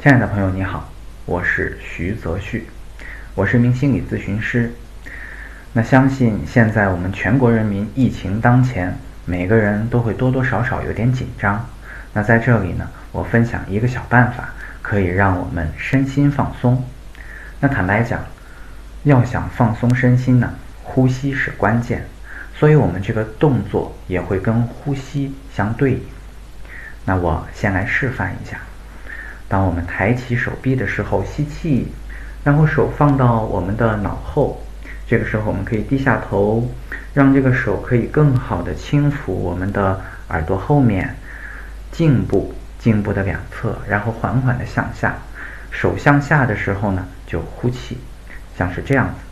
亲爱的朋友，你好，我是徐泽旭，我是一名心理咨询师。那相信现在我们全国人民疫情当前，每个人都会多多少少有点紧张。那在这里呢，我分享一个小办法，可以让我们身心放松。那坦白讲，要想放松身心呢，呼吸是关键，所以我们这个动作也会跟呼吸相对应。那我先来示范一下。当我们抬起手臂的时候，吸气，然后手放到我们的脑后。这个时候，我们可以低下头，让这个手可以更好的轻抚我们的耳朵后面、颈部、颈部的两侧，然后缓缓的向下。手向下的时候呢，就呼气，像是这样子。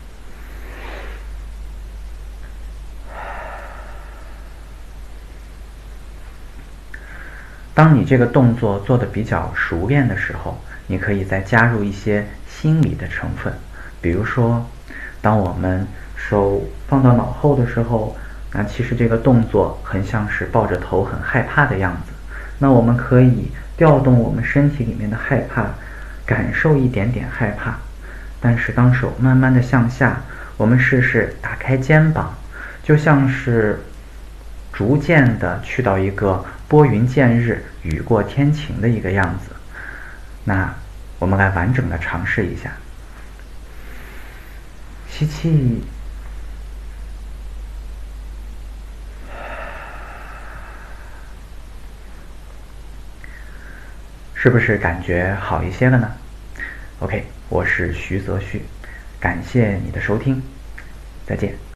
当你这个动作做的比较熟练的时候，你可以再加入一些心理的成分。比如说，当我们手放到脑后的时候，那其实这个动作很像是抱着头很害怕的样子。那我们可以调动我们身体里面的害怕，感受一点点害怕。但是当手慢慢的向下，我们试试打开肩膀，就像是。逐渐的去到一个拨云见日、雨过天晴的一个样子。那我们来完整的尝试一下：吸气，是不是感觉好一些了呢？OK，我是徐泽旭，感谢你的收听，再见。